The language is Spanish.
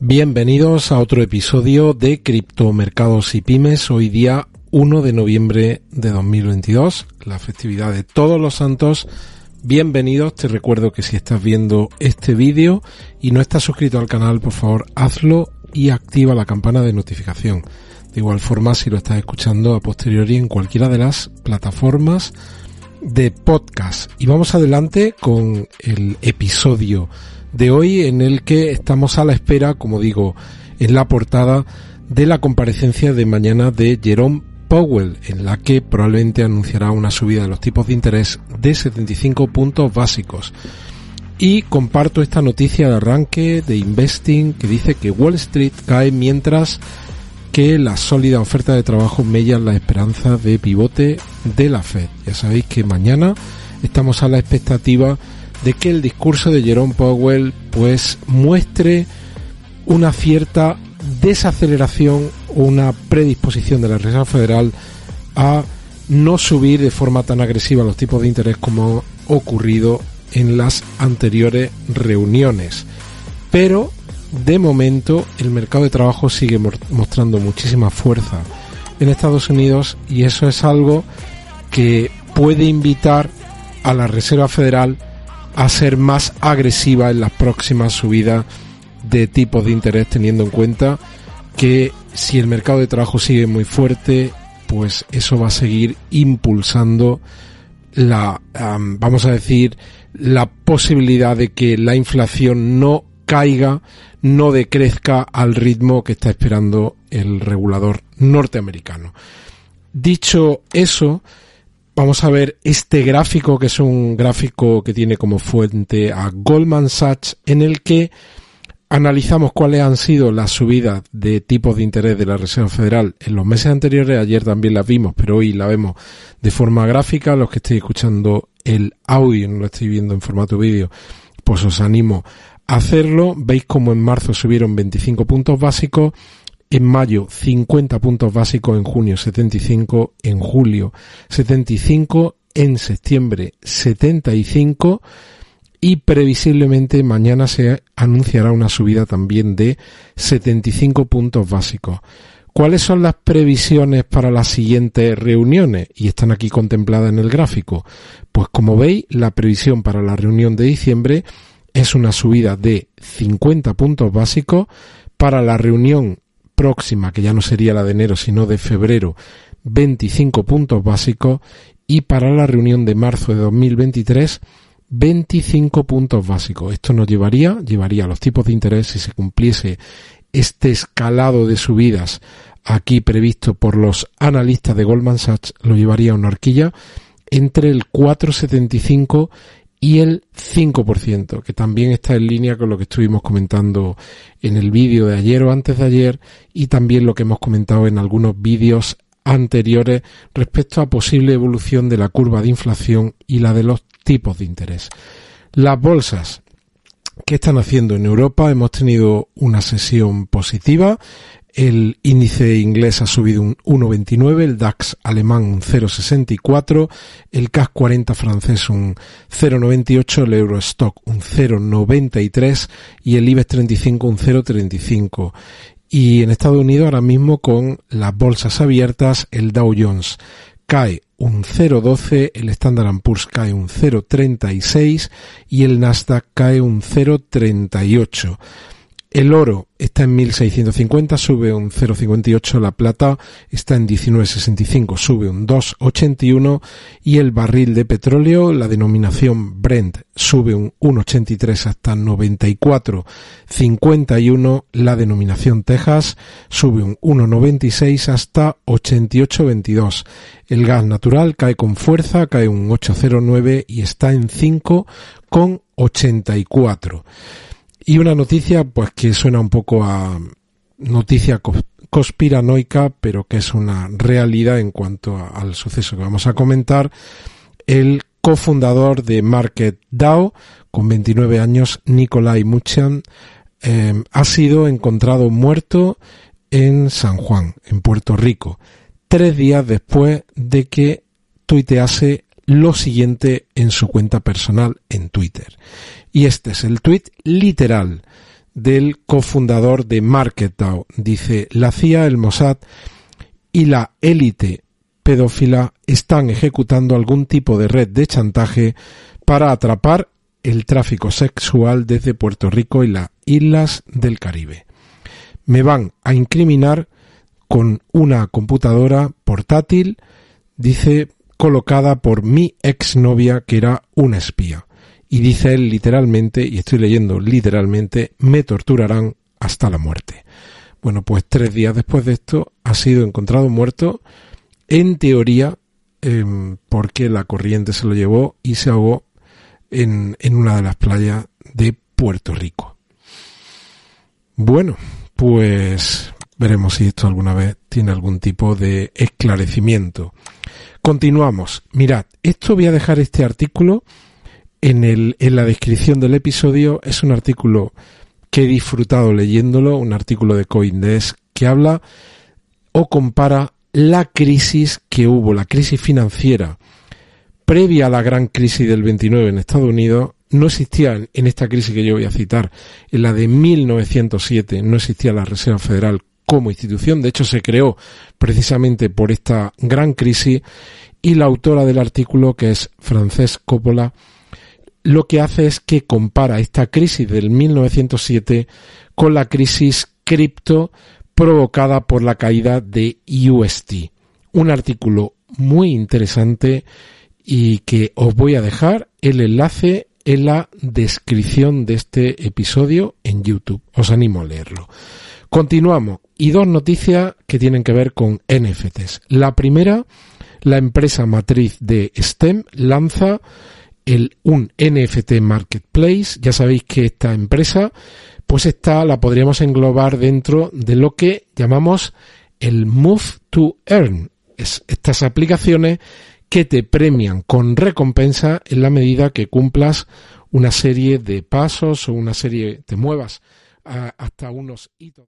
Bienvenidos a otro episodio de Criptomercados y Pymes. Hoy día 1 de noviembre de 2022, la festividad de todos los santos. Bienvenidos, te recuerdo que si estás viendo este vídeo y no estás suscrito al canal, por favor hazlo y activa la campana de notificación. De igual forma, si lo estás escuchando a posteriori en cualquiera de las plataformas de podcast. Y vamos adelante con el episodio de hoy en el que estamos a la espera, como digo, en la portada de la comparecencia de mañana de Jerome Powell, en la que probablemente anunciará una subida de los tipos de interés de 75 puntos básicos. Y comparto esta noticia de arranque de Investing que dice que Wall Street cae mientras que la sólida oferta de trabajo mella la esperanza de pivote de la Fed. Ya sabéis que mañana estamos a la expectativa de que el discurso de Jerome Powell pues muestre una cierta desaceleración o una predisposición de la Reserva Federal a no subir de forma tan agresiva los tipos de interés como ha ocurrido en las anteriores reuniones. Pero de momento el mercado de trabajo sigue mostrando muchísima fuerza en Estados Unidos y eso es algo que puede invitar a la Reserva Federal a ser más agresiva en las próximas subidas de tipos de interés teniendo en cuenta que si el mercado de trabajo sigue muy fuerte pues eso va a seguir impulsando la vamos a decir la posibilidad de que la inflación no caiga no decrezca al ritmo que está esperando el regulador norteamericano. Dicho eso vamos a ver este gráfico, que es un gráfico que tiene como fuente a Goldman Sachs, en el que analizamos cuáles han sido las subidas de tipos de interés de la Reserva Federal en los meses anteriores. Ayer también las vimos, pero hoy la vemos de forma gráfica. Los que estéis escuchando el audio, no lo estoy viendo en formato vídeo, pues os animo a hacerlo. Veis como en marzo subieron 25 puntos básicos en mayo 50 puntos básicos, en junio 75, en julio 75, en septiembre 75 y previsiblemente mañana se anunciará una subida también de 75 puntos básicos. ¿Cuáles son las previsiones para las siguientes reuniones? Y están aquí contempladas en el gráfico. Pues como veis, la previsión para la reunión de diciembre es una subida de 50 puntos básicos. Para la reunión próxima, que ya no sería la de enero, sino de febrero, 25 puntos básicos y para la reunión de marzo de 2023, 25 puntos básicos. Esto nos llevaría, llevaría a los tipos de interés si se cumpliese este escalado de subidas aquí previsto por los analistas de Goldman Sachs, lo llevaría a una horquilla entre el 4,75 y el 5%, que también está en línea con lo que estuvimos comentando en el vídeo de ayer o antes de ayer y también lo que hemos comentado en algunos vídeos anteriores respecto a posible evolución de la curva de inflación y la de los tipos de interés. Las bolsas, ¿qué están haciendo en Europa? Hemos tenido una sesión positiva. El índice inglés ha subido un 1,29, el DAX alemán un 0,64, el CAC 40 francés un 0,98, el Eurostock un 0,93 y el IBEX 35 un 0,35. Y en Estados Unidos ahora mismo con las bolsas abiertas el Dow Jones cae un 0,12, el Standard Poor's cae un 0,36 y el Nasdaq cae un 0,38. El oro está en 1650, sube un 0,58. La plata está en 19,65, sube un 2,81. Y el barril de petróleo, la denominación Brent, sube un 1,83 hasta 94,51. La denominación Texas sube un 1,96 hasta 88,22. El gas natural cae con fuerza, cae un 8,09 y está en 5,84. Y una noticia, pues que suena un poco a noticia conspiranoica, pero que es una realidad en cuanto al suceso que vamos a comentar. El cofundador de MarketDAO, con 29 años, Nikolai Muchan, eh, ha sido encontrado muerto en San Juan, en Puerto Rico, tres días después de que tuitease lo siguiente en su cuenta personal en Twitter. Y este es el tweet literal del cofundador de MarketDAO. Dice, la CIA, el Mossad y la élite pedófila están ejecutando algún tipo de red de chantaje para atrapar el tráfico sexual desde Puerto Rico y las islas del Caribe. Me van a incriminar con una computadora portátil, dice, colocada por mi exnovia que era una espía. Y dice él literalmente, y estoy leyendo literalmente, me torturarán hasta la muerte. Bueno, pues tres días después de esto ha sido encontrado muerto, en teoría, em, porque la corriente se lo llevó y se ahogó en, en una de las playas de Puerto Rico. Bueno, pues veremos si esto alguna vez tiene algún tipo de esclarecimiento. Continuamos. Mirad, esto voy a dejar este artículo en, el, en la descripción del episodio. Es un artículo que he disfrutado leyéndolo, un artículo de Coindesk que habla o compara la crisis que hubo, la crisis financiera previa a la gran crisis del 29 en Estados Unidos, no existía en esta crisis que yo voy a citar, en la de 1907, no existía la Reserva Federal como institución, de hecho se creó precisamente por esta gran crisis y la autora del artículo, que es Frances Coppola, lo que hace es que compara esta crisis del 1907 con la crisis cripto provocada por la caída de UST. Un artículo muy interesante y que os voy a dejar el enlace en la descripción de este episodio en YouTube. Os animo a leerlo. Continuamos. Y dos noticias que tienen que ver con NFTs. La primera, la empresa matriz de STEM lanza el, un NFT Marketplace. Ya sabéis que esta empresa, pues esta la podríamos englobar dentro de lo que llamamos el Move to Earn. Es estas aplicaciones que te premian con recompensa en la medida que cumplas una serie de pasos o una serie, te muevas hasta unos hitos.